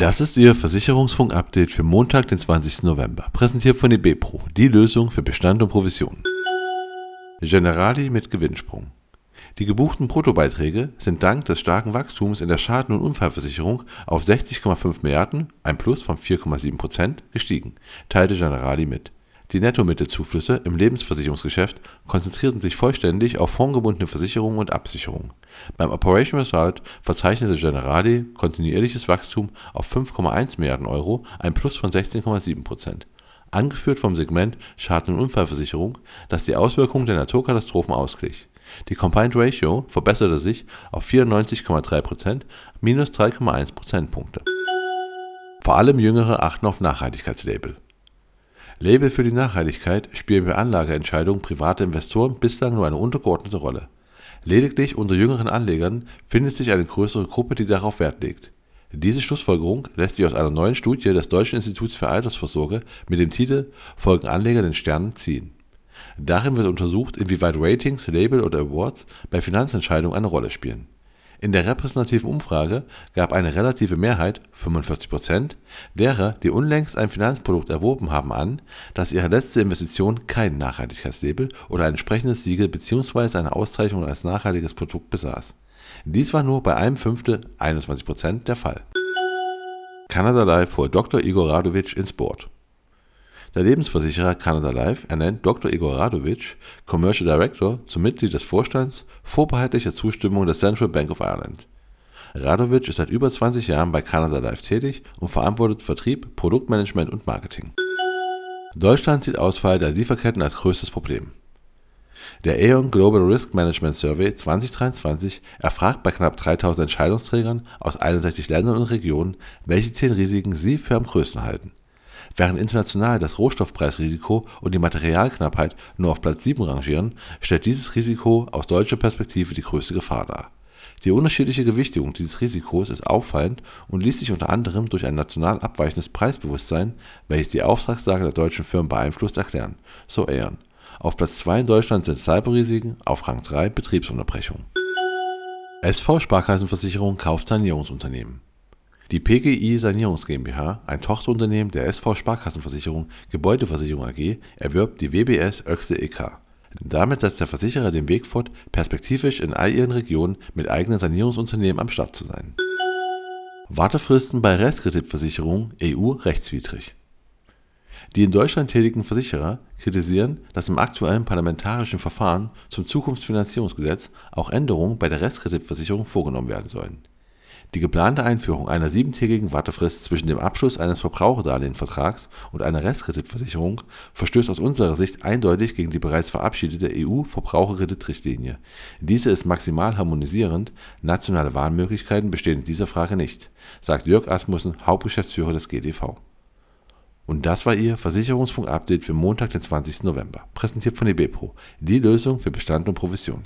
Das ist Ihr Versicherungsfunk-Update für Montag, den 20. November. Präsentiert von eBepro, die Lösung für Bestand und Provision. Generali mit Gewinnsprung. Die gebuchten Bruttobeiträge sind dank des starken Wachstums in der Schaden- und Unfallversicherung auf 60,5 Milliarden, ein Plus von 4,7 Prozent, gestiegen, teilte Generali mit. Die Nettomittelzuflüsse im Lebensversicherungsgeschäft konzentrierten sich vollständig auf fondgebundene Versicherungen und Absicherungen. Beim Operation Result verzeichnete Generali kontinuierliches Wachstum auf 5,1 Milliarden Euro, ein Plus von 16,7 Prozent. Angeführt vom Segment Schaden- und Unfallversicherung, das die Auswirkungen der Naturkatastrophen ausglich. Die Combined Ratio verbesserte sich auf 94,3 Prozent, minus 3,1 Prozentpunkte. Vor allem Jüngere achten auf Nachhaltigkeitslabel. Label für die Nachhaltigkeit spielen bei Anlageentscheidungen privater Investoren bislang nur eine untergeordnete Rolle. Lediglich unter jüngeren Anlegern findet sich eine größere Gruppe, die darauf Wert legt. Diese Schlussfolgerung lässt sich aus einer neuen Studie des Deutschen Instituts für Altersvorsorge mit dem Titel Folgen Anleger den Sternen ziehen. Darin wird untersucht, inwieweit Ratings, Label oder Awards bei Finanzentscheidungen eine Rolle spielen in der repräsentativen Umfrage gab eine relative Mehrheit (45 Prozent) derer, die unlängst ein Finanzprodukt erworben haben an, dass ihre letzte Investition kein Nachhaltigkeitslabel oder ein entsprechendes Siegel bzw. eine Auszeichnung als nachhaltiges Produkt besaß. Dies war nur bei einem Fünftel (21 Prozent) der Fall. Canada Life holt Dr. Igor Radovic ins Board der Lebensversicherer Canada Life ernennt Dr. Igor Radovic, Commercial Director, zum Mitglied des Vorstands vorbehaltlicher Zustimmung der Central Bank of Ireland. Radovic ist seit über 20 Jahren bei Canada Life tätig und verantwortet Vertrieb, Produktmanagement und Marketing. Deutschland sieht Ausfall der Lieferketten als größtes Problem. Der Aeon Global Risk Management Survey 2023 erfragt bei knapp 3000 Entscheidungsträgern aus 61 Ländern und Regionen, welche 10 Risiken sie für am größten halten. Während international das Rohstoffpreisrisiko und die Materialknappheit nur auf Platz 7 rangieren, stellt dieses Risiko aus deutscher Perspektive die größte Gefahr dar. Die unterschiedliche Gewichtung dieses Risikos ist auffallend und ließ sich unter anderem durch ein national abweichendes Preisbewusstsein, welches die Auftragslage der deutschen Firmen beeinflusst, erklären, so Aeon. Auf Platz 2 in Deutschland sind Cyberrisiken, auf Rang 3 Betriebsunterbrechungen. SV Sparkassenversicherung kauft Sanierungsunternehmen die PGI Sanierungs GmbH, ein Tochterunternehmen der SV Sparkassenversicherung Gebäudeversicherung AG, erwirbt die WBS Oechsle e.K. Damit setzt der Versicherer den Weg fort, perspektivisch in all ihren Regionen mit eigenen Sanierungsunternehmen am Start zu sein. Wartefristen bei Restkreditversicherungen EU rechtswidrig. Die in Deutschland tätigen Versicherer kritisieren, dass im aktuellen parlamentarischen Verfahren zum Zukunftsfinanzierungsgesetz auch Änderungen bei der Restkreditversicherung vorgenommen werden sollen die geplante Einführung einer siebentägigen Wartefrist zwischen dem Abschluss eines Verbraucherdarlehensvertrags und einer Restkreditversicherung verstößt aus unserer Sicht eindeutig gegen die bereits verabschiedete EU-Verbraucherkreditrichtlinie. Diese ist maximal harmonisierend, nationale Wahlmöglichkeiten bestehen in dieser Frage nicht, sagt Jörg Asmussen, Hauptgeschäftsführer des GDV. Und das war Ihr Versicherungsfunk-Update für Montag, den 20. November, präsentiert von eBepro, die Lösung für Bestand und Provision.